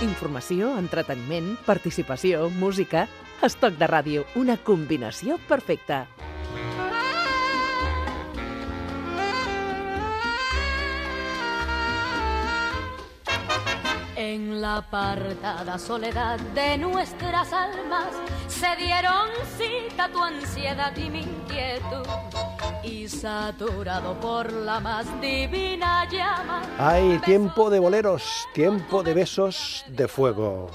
Informació, entreteniment, participació, música... Estoc de ràdio, una combinació perfecta. En la apartada soledad de nuestras almas se dieron cita tu ansiedad y mi inquietud. Y saturado por la más divina llama. Hay tiempo de boleros, tiempo de besos de fuego.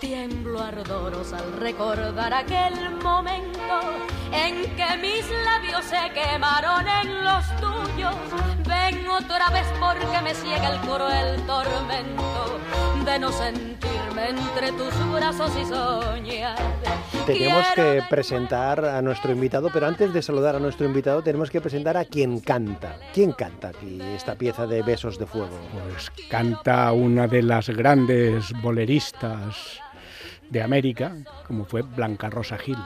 Tiemblo ardoros al recordar aquel momento en que mis labios se quemaron en los tuyos. Ven otra vez porque me ciega el cruel tormento de no sentirme entre tus brazos y soñar. Tenemos que presentar a nuestro invitado, pero antes de saludar a nuestro invitado tenemos que presentar a quien canta. ¿Quién canta aquí esta pieza de Besos de Fuego? Pues canta una de las grandes boleristas de América, como fue Blanca Rosa Gil.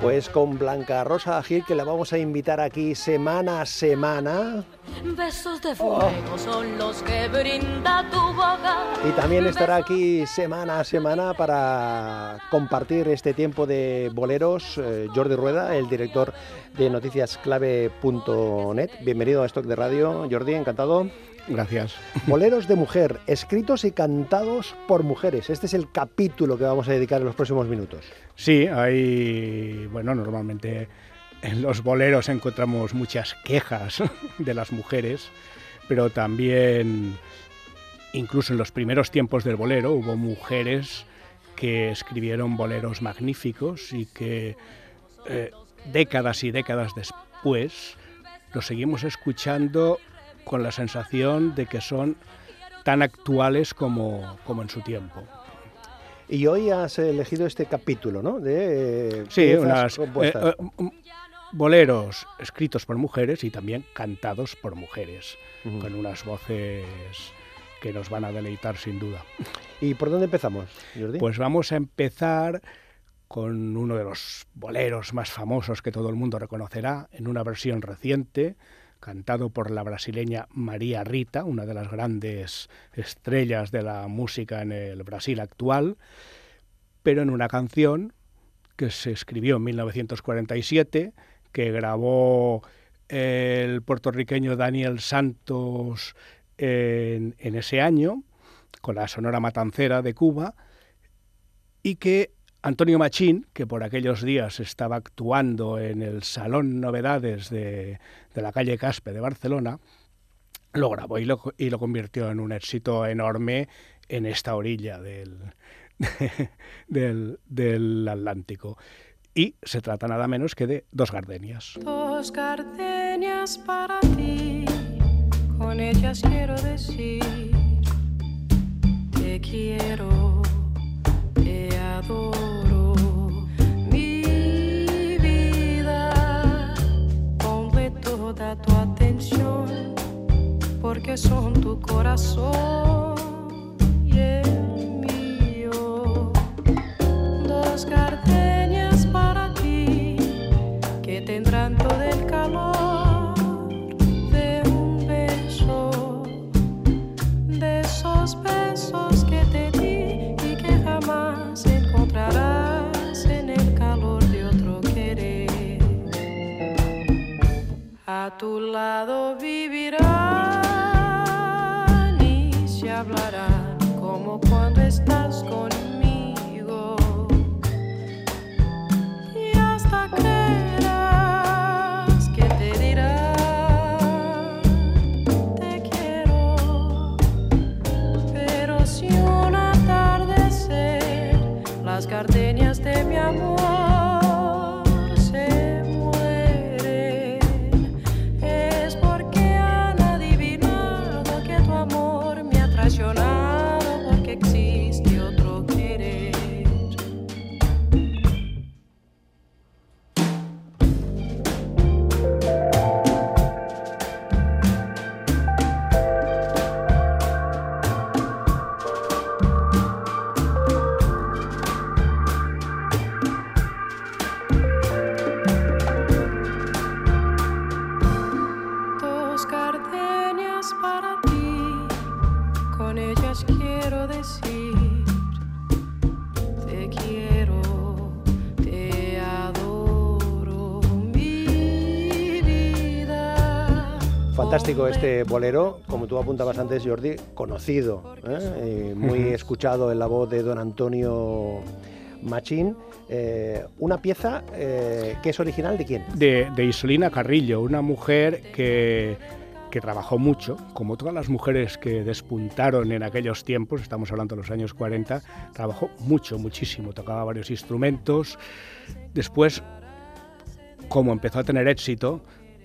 Pues con Blanca Rosa Gil, que la vamos a invitar aquí semana a semana. Besos de fuego son los que brinda tu boca. Y también estará aquí semana a semana para compartir este tiempo de boleros eh, Jordi Rueda, el director de noticiasclave.net. Bienvenido a Stock de Radio, Jordi, encantado. Gracias. Boleros de mujer, escritos y cantados por mujeres. Este es el capítulo que vamos a dedicar en los próximos minutos. Sí, hay, bueno, normalmente en los boleros encontramos muchas quejas de las mujeres, pero también, incluso en los primeros tiempos del bolero, hubo mujeres que escribieron boleros magníficos y que eh, décadas y décadas después los seguimos escuchando con la sensación de que son tan actuales como, como en su tiempo. Y hoy has elegido este capítulo, ¿no? De eh, sí, unas eh, eh, boleros escritos por mujeres y también cantados por mujeres, con unas voces que nos van a deleitar sin duda. ¿Y por dónde empezamos, Jordi? Pues vamos a empezar con uno de los boleros más famosos que todo el mundo reconocerá, en una versión reciente, cantado por la brasileña María Rita, una de las grandes estrellas de la música en el Brasil actual, pero en una canción que se escribió en 1947, que grabó el puertorriqueño Daniel Santos en, en ese año, con la Sonora Matancera de Cuba, y que Antonio Machín, que por aquellos días estaba actuando en el Salón Novedades de, la calle Caspe de Barcelona, lo grabó y lo, y lo, convirtió en un éxito enorme en esta orilla del, del, del, Atlántico. Y se trata nada menos que de Dos Gardenias. Dos gardenias para ti, con ellas quiero decir, fantástico este bolero, como tú apuntabas antes, Jordi, conocido, ¿eh? Eh, muy escuchado en la voz de don Antonio Machín. Eh, una pieza que es original de quién? De, de Isolina Carrillo, una mujer que, que trabajó mucho, como todas las mujeres que despuntaron en aquellos tiempos, estamos hablando de los años 40, trabajó mucho, muchísimo, tocaba varios instrumentos. Después, como empezó a tener éxito,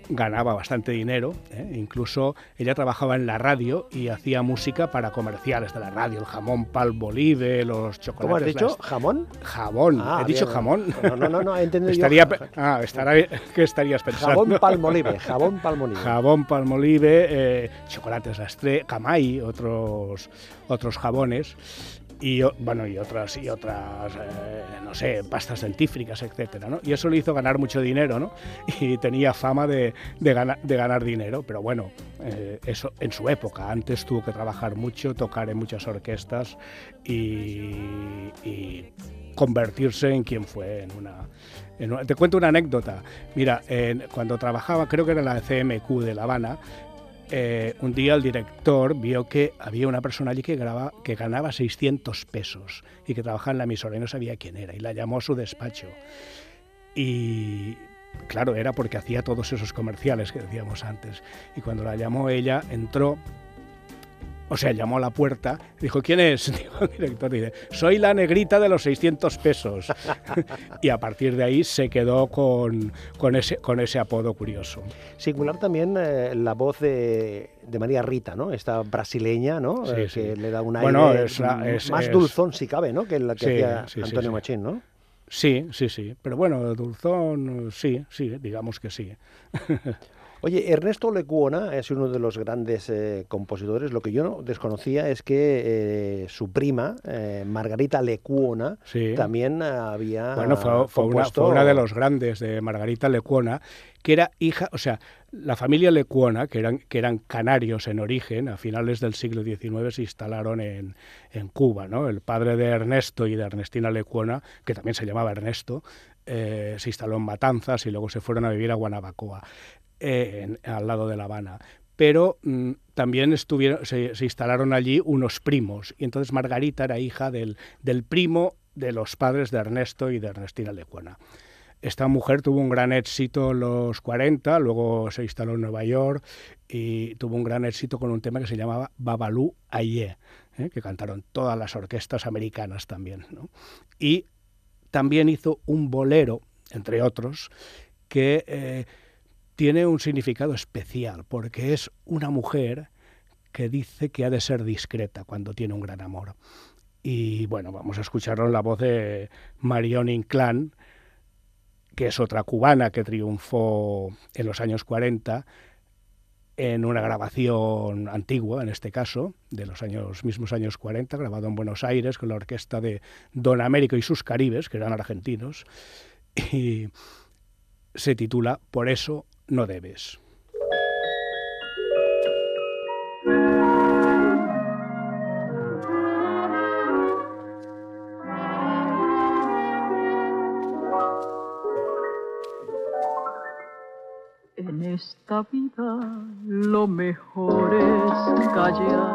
ganaba bastante dinero, ¿eh? incluso ella trabajaba en la radio y hacía música para comerciales de la radio, el jamón Palmolive, los chocolates. ¿Cómo has dicho? ¿Jamón? Jamón, Ah, he dicho bien. jamón. No, no, no, no, he entendido yo. Estaría, pe- ah, estará, ¿qué estarías pensando? Jabón Palmolive, jabón Palmolive. Jabón Palmolive, eh, chocolates Lastre, Camay, otros, otros jabones y bueno y otras y otras eh, no sé pastas dentífricas etcétera ¿no? y eso le hizo ganar mucho dinero ¿no? y tenía fama de, de, gana- de ganar dinero pero bueno eh, eso en su época antes tuvo que trabajar mucho tocar en muchas orquestas y, y convertirse en quien fue en una, en una- te cuento una anécdota mira en- cuando trabajaba creo que era en la CMQ de La Habana eh, un día el director vio que había una persona allí que, graba- que ganaba 600 pesos y que trabajaba en la emisora y no sabía quién era y la llamó a su despacho. Y claro, era porque hacía todos esos comerciales que decíamos antes. Y cuando la llamó ella, entró, o sea, llamó a la puerta, dijo, ¿quién es? Dijo el director, dice, soy la negrita de los 600 pesos. y a partir de ahí se quedó con, con, ese, con ese apodo curioso. Singular también eh, la voz de, de María Rita, ¿no? Esta brasileña, ¿no? Sí, Eh, sí. que le da un Bueno, aire es la- es- más es- dulzón, si cabe, ¿no? Que la que Sí, hacía Antonio. Machín, ¿no? Sí, sí, sí. Pero bueno, Dulzón, sí, sí, digamos que sí. Oye, Ernesto Lecuona es uno de los grandes eh, compositores. Lo que yo no desconocía es que eh, su prima, eh, Margarita Lecuona, Sí. también había Bueno, fue, fue una, compuesto- fue una de los grandes de Margarita Lecuona, que era hija, o sea, la familia Lecuona, que eran, que eran canarios en origen, a finales del siglo XIX se instalaron en, en Cuba, ¿no? El padre de Ernesto y de Ernestina Lecuona, que también se llamaba Ernesto, eh, se instaló en Matanzas y luego se fueron a vivir a Guanabacoa, eh, al lado de La Habana. Pero mm, también estuvieron, se, se instalaron allí unos primos, y entonces Margarita era hija del, del primo de los padres de Ernesto y de Ernestina Lecuona. Esta mujer tuvo un gran éxito en los 40, luego se instaló en Nueva York y tuvo un gran éxito con un tema que se llamaba Babalú Aye, ¿eh? que cantaron todas las orquestas americanas también. ¿no? Y también hizo un bolero, entre otros, que eh, tiene un significado especial, porque es una mujer que dice que ha de ser discreta cuando tiene un gran amor. Y bueno, vamos a escucharlo la voz de Marion Inclán, que es otra cubana que triunfó en los años 40 en una grabación antigua, en este caso, de los años, mismos años 40, grabado en Buenos Aires con la orquesta de Don Américo y sus Caribes, que eran argentinos, y se titula Por eso no debes. Esta vida lo mejor es callar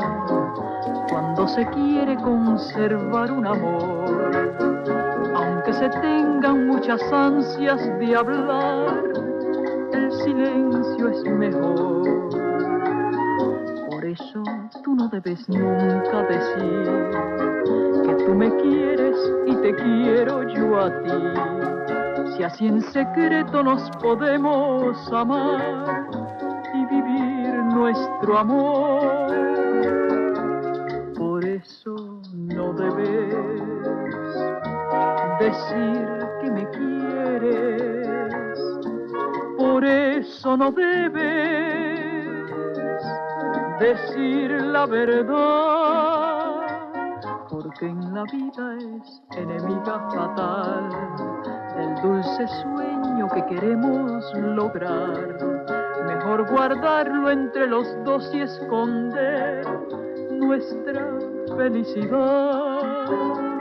cuando se quiere conservar un amor. Aunque se tengan muchas ansias de hablar, el silencio es mejor. Por eso tú no debes nunca decir que tú me quieres y te quiero yo a ti. Si así en secreto nos podemos amar y vivir nuestro amor. Por eso no debes decir que me quieres. Por eso no debes decir la verdad. Porque en la vida es enemiga fatal del dulce sueño que queremos lograr. Mejor guardarlo entre los dos y esconder nuestra felicidad.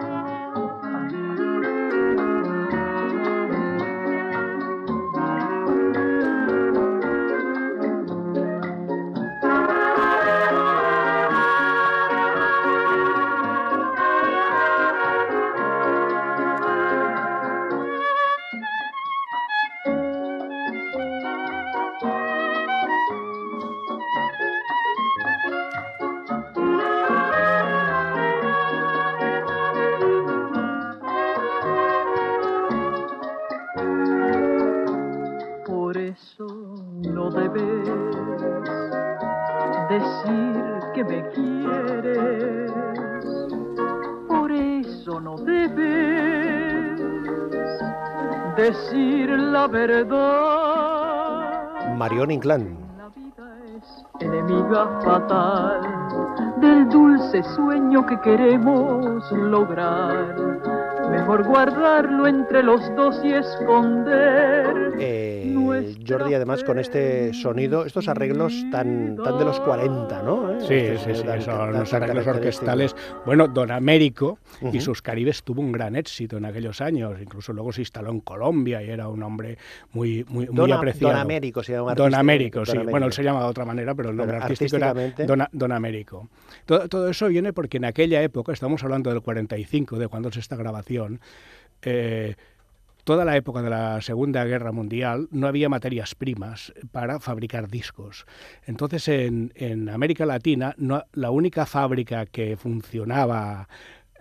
Me quieres. Por eso no debes decir la verdad. Marion Inclán. La vida es enemiga fatal del dulce sueño que queremos lograr. Mejor guardarlo entre los dos y esconder. Eh, Jordi, además con este sonido, estos arreglos tan, tan de los 40, ¿no? Sí, Este sí, sí, tan- son tan los arreglos orquestales. Bueno, Don Américo y sus Caribes tuvo un gran éxito en aquellos años. Incluso luego se instaló en Colombia y era un hombre muy, muy, muy Don, apreciado. Don Américo se llama. Don Américo, Don sí. Américo. Bueno, él se llama de otra manera, pero el nombre Pero artístico era artísticamente- Don, Don Américo. Todo, todo eso viene porque en aquella época, estamos hablando del 45, de cuando es esta grabación, eh, toda la época de la Segunda Guerra Mundial no había materias primas para fabricar discos. Entonces, en, América Latina, la única fábrica que funcionaba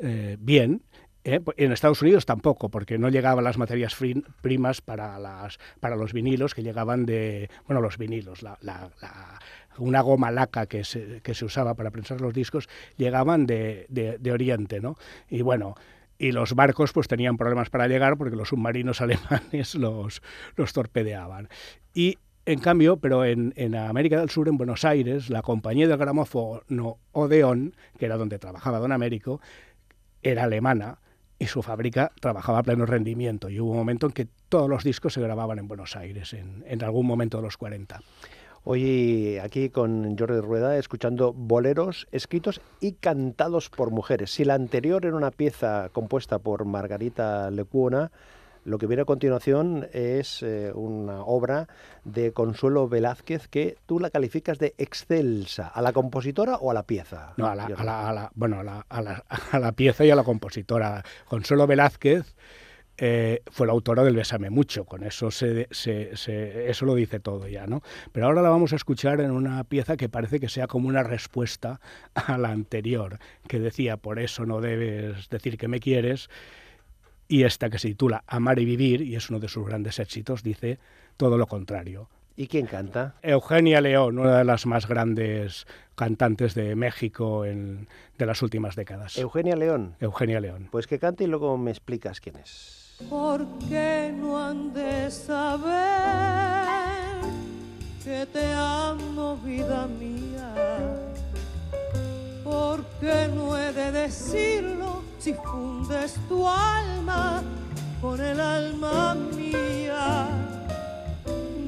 eh, bien ¿eh? En Estados Unidos tampoco, porque no llegaban las materias primas para, las, para los vinilos que llegaban de, bueno, los vinilos, una goma laca que se, que se usaba para prensar los discos, llegaban de, de- de Oriente, ¿no? Y bueno, y los barcos pues tenían problemas para llegar porque los submarinos alemanes los, torpedeaban. Y en cambio, pero en, América del Sur, en Buenos Aires, la compañía del gramófono Odeón, que era donde trabajaba Don Américo, era alemana y su fábrica trabajaba a pleno rendimiento. Y hubo un momento en que todos los discos se grababan en Buenos Aires, en algún momento de los 40. Hoy aquí con Jordi Rueda escuchando boleros escritos y cantados por mujeres. Si la anterior era una pieza compuesta por Margarita Lecuona, lo que viene a continuación es eh, una obra de Consuelo Velázquez que tú la calificas de excelsa. ¿A la compositora o a la pieza? No, a la, a la- a la- bueno, a la, a la- a la pieza y a la compositora. Consuelo Velázquez eh, fue la autora del Bésame Mucho, con eso, se, se- se- eso lo dice todo ya, ¿no? Pero ahora la vamos a escuchar en una pieza que parece que sea como una respuesta a la anterior, que decía, por eso no debes decir que me quieres, y esta que se titula Amar y Vivir, y es uno de sus grandes éxitos, dice todo lo contrario. ¿Y quién canta? Eugenia León, una de las más grandes cantantes de México en- de las últimas décadas. Eugenia León. Eugenia León. Pues que cante y luego me explicas quién es. ¿Por qué no han de saber que te amo, vida mía? ¿Por qué no he de decirlo si fundes tu alma con el alma mía?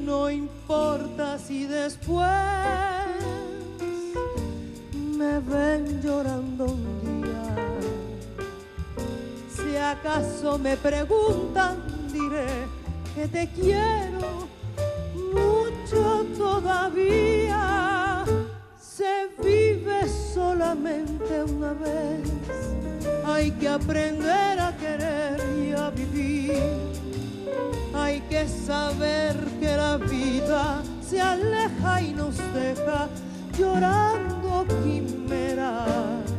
No importa si después me ven llorando un día. Si acaso me preguntan, diré que te quiero mucho todavía. Se vive solamente una vez. Hay que aprender a querer y a vivir. Hay que saber que la vida se aleja y nos deja llorando quimeras.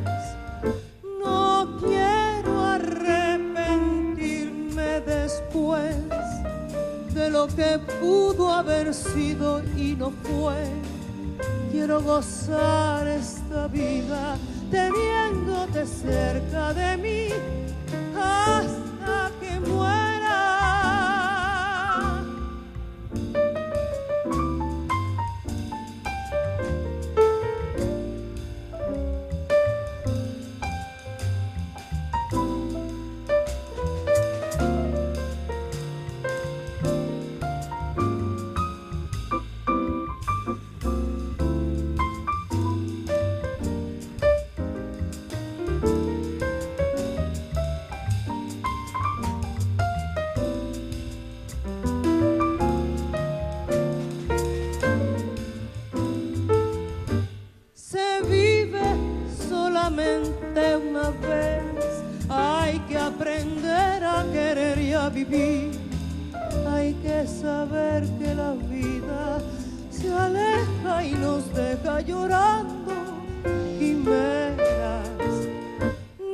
Lo que pudo haber sido y no fue. Quiero gozar esta vida teniéndote cerca de mí hasta que muera. Llorando quimeras.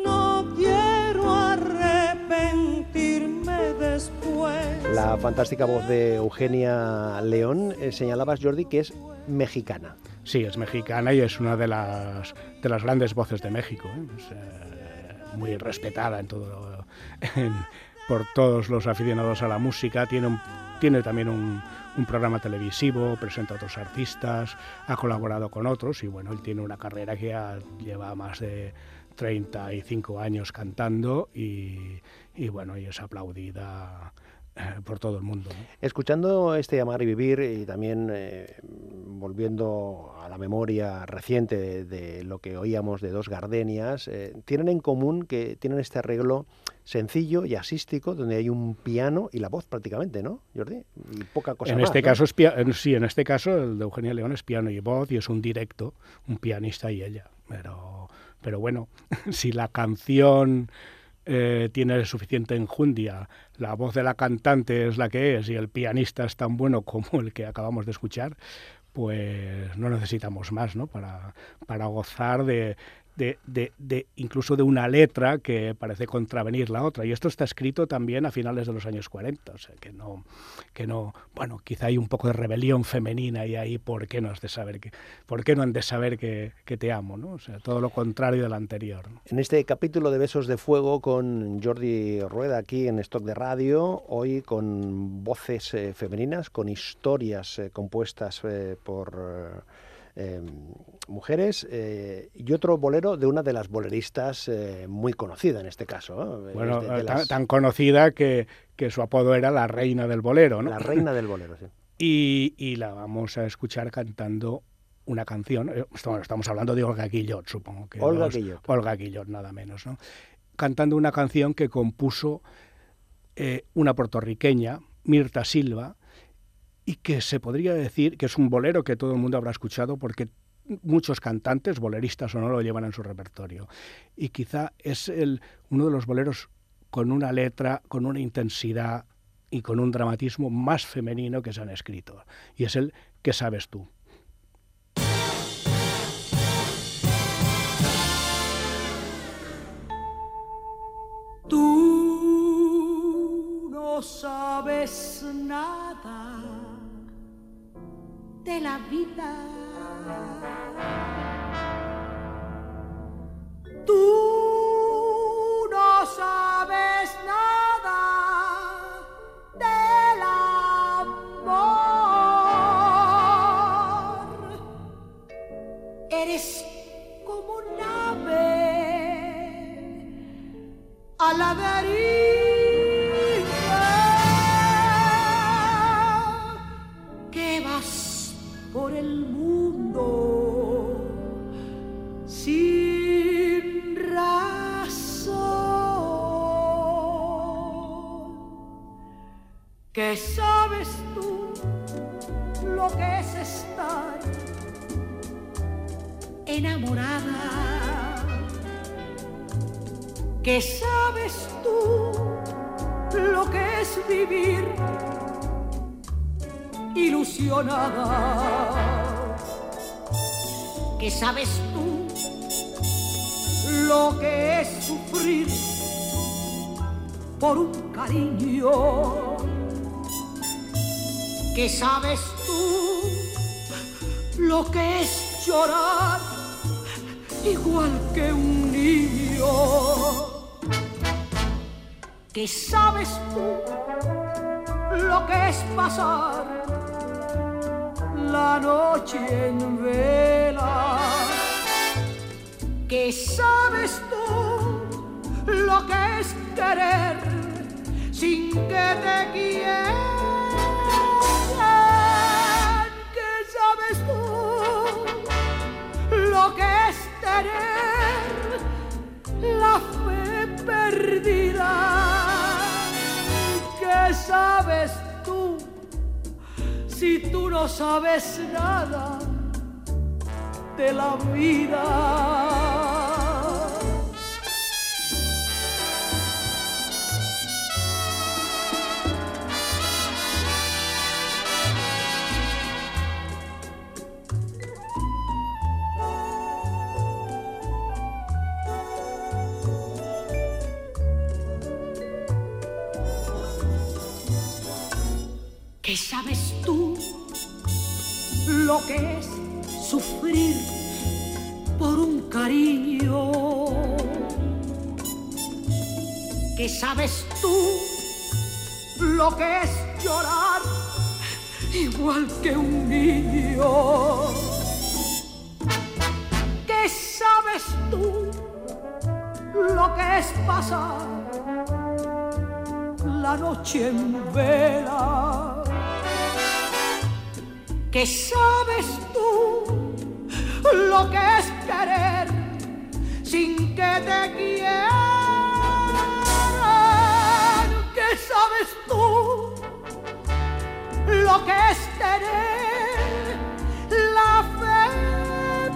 No quiero arrepentirme después. La fantástica voz de Eugenia León, eh, señalabas, Jordi, que es mexicana. Sí, es mexicana y es una de las, de las grandes voces de México. ¿eh? muy respetada en todo, por todos los aficionados a la música. Tiene, tiene también un, un, programa televisivo, presenta a otros artistas, ha colaborado con otros y bueno, él tiene una carrera que lleva más de 35 años cantando y, y bueno, y es aplaudida por todo el mundo. Escuchando este Amar y Vivir y también eh, volviendo a la memoria reciente de, lo que oíamos de Dos Gardenias, eh, tienen en común que tienen este arreglo sencillo y asístico, donde hay un piano y la voz prácticamente, ¿no, Jordi? Y poca cosa en Este caso es sí, en este caso el de Eugenia León es piano y voz y es un directo, un pianista y ella. Pero, pero bueno, si la canción eh, tiene suficiente enjundia, la voz de la cantante es la que es y el pianista es tan bueno como el que acabamos de escuchar, pues no necesitamos más ¿no? para, para gozar de, de, de, incluso de una letra que parece contravenir la otra. Y esto está escrito también a finales de los años 40, o sea, que no, que no, bueno, quizá hay un poco de rebelión femenina y ahí, ¿por qué no has de saber que, por qué no han de saber que, que te amo, ¿no? O sea, todo lo contrario del anterior. En este capítulo de Besos de Fuego con Jordi Rueda aquí en Stock de Radio, hoy con voces eh, femeninas, con historias eh, compuestas eh, por Em, mujeres eh, y otro bolero de una de las boleristas eh, muy conocida en este caso. Bueno, tan, conocida que, que, su apodo era la reina del bolero, ¿no? La reina del bolero, sí. Y, y la vamos a escuchar cantando una canción. Eh, estamos hablando de Olga Guillot, supongo que. Olga Guillot. Olga Guillot, nada menos, ¿no? Cantando una canción que compuso una puertorriqueña, Mirta Silva, y que se podría decir que es un bolero que todo el mundo habrá escuchado porque muchos cantantes, boleristas o no, lo llevan en su repertorio. Y quizá es el, uno de los boleros con una letra, con una intensidad y con un dramatismo más femenino que se han escrito. Y es el ¿Qué sabes tú? Tú no sabes nada de la vida. Tú no sabes nada del amor. Eres como un ave a la deriva. ¿Qué sabes tú lo que es estar enamorada? ¿Qué sabes tú lo que es vivir? ilusionada. ¿Qué sabes tú lo que es sufrir por un cariño? ¿Qué sabes tú lo que es llorar igual que un niño? ¿Qué sabes tú lo que es pasar la noche en vela. ¿Qué sabes tú lo que es querer sin que te quieran? Que es tener la fe perdida? ¿Qué sabes si tú no sabes nada de la vida? ¿Qué sabes tú lo que es sufrir por un cariño. ¿Qué sabes tú lo que es llorar igual que un niño? ¿Qué sabes tú lo que es pasar la noche en vela? ¿Qué sabes tú lo que es querer sin que te quieran? ¿Qué sabes tú lo que es tener la fe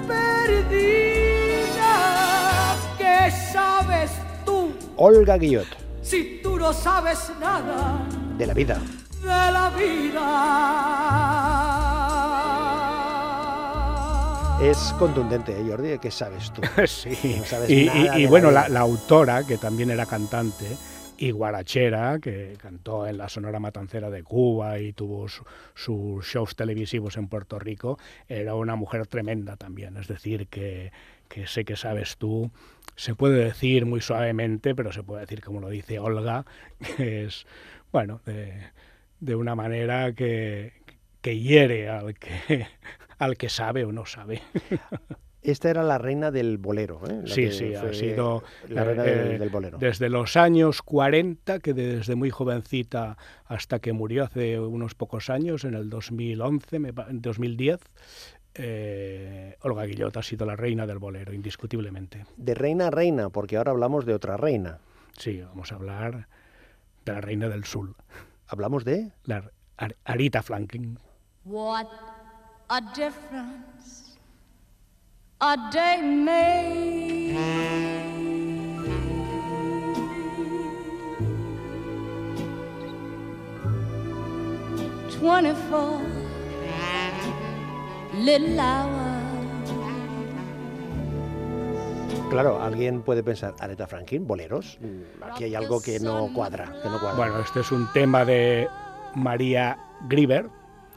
perdida? ¿Qué sabes tú Olga Guillot, si tú no sabes nada? de la vida. de la vida. Es contundente, ¿eh, Jordi? ¿Qué sabes tú? sí. No sabes y, nada y- bueno, la, la autora, que también era cantante, y guarachera, que cantó en la Sonora Matancera de Cuba y tuvo su- sus shows televisivos en Puerto Rico, era una mujer tremenda también. Es decir, que, que sé que sabes tú, se puede decir muy suavemente, pero se puede decir como lo dice Olga, que es, bueno, de, de una manera que, que hiere al que, al que sabe o no sabe. Esta era la reina del bolero, ¿eh? La Sí, sí, ha sido la reina del, eh, del bolero. desde los años 40, que desde muy jovencita hasta que murió hace unos pocos años, en el 2011, me pa- en 2010, eh, Olga Guillot ha sido la reina del bolero, indiscutiblemente. De reina a reina, porque ahora hablamos de otra reina. Sí, vamos a hablar de la reina del sur, Hablamos de... la Ar- Arita Franklin. What a difference a day made. Twenty-four little hours. Claro, alguien puede pensar, Aretha Franklin, boleros. Mm, Aquí hay algo que no cuadra, que no cuadra. Bueno, este es un tema de María Grieber,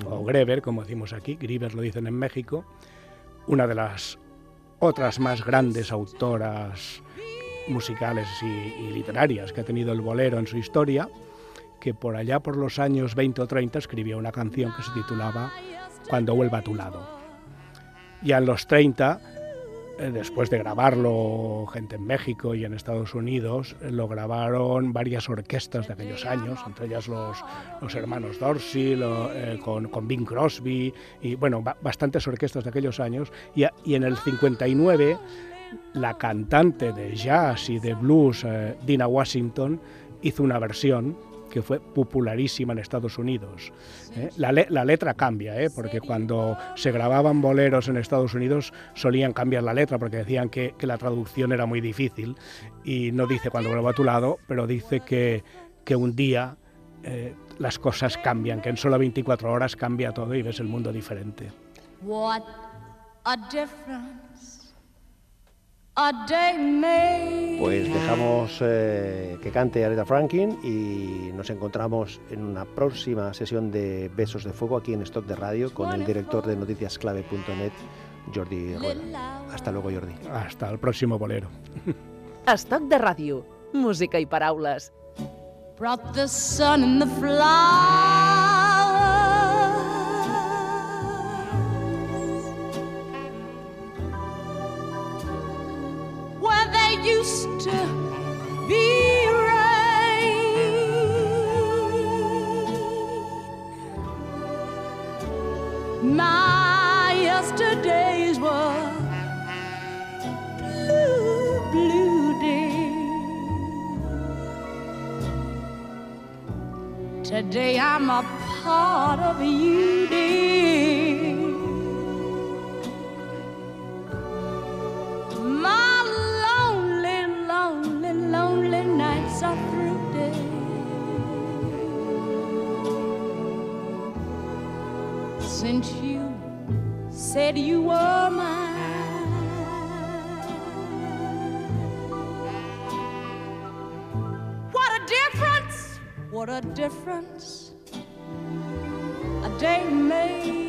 o Greber, como decimos aquí, Grieber lo dicen en México, una de las otras más grandes autoras musicales y, y literarias que ha tenido el bolero en su historia, que por allá por los años 20 o 30 escribió una canción que se titulaba Cuando vuelva a tu lado. Ya en los 30 eh, después de grabarlo gente en México y en Estados Unidos, eh, lo grabaron varias orquestas de aquellos años, entre ellas los, los hermanos Dorsey, eh, con, con Bing Crosby, y bueno, ba- bastantes orquestas de aquellos años. Y, y en el 59, la cantante de jazz y de blues, eh, Dina Washington, hizo una versión que fue popularísima en Estados Unidos. ¿eh? La, le- la letra cambia, ¿eh? porque cuando se grababan boleros en Estados Unidos solían cambiar la letra porque decían que, que la traducción era muy difícil y no dice cuando vuelva a tu lado, pero dice que, que un día eh, las cosas cambian, que en solo 24 horas cambia todo y ves el mundo diferente. What a difference. Pues dejamos eh, que cante Aretha Franklin y nos encontramos en una próxima sesión de Besos de Fuego aquí en Stock de Radio con el director de noticiasclave.net, Jordi Rueda. Hasta luego, Jordi. Hasta el próximo bolero. Estoc de ràdio. Música i paraules. brought the sun and the flowers Today I'm a part of you, dear. My lonely, lonely, lonely nights are through, dear. Since you said you were mine. What a difference a day made.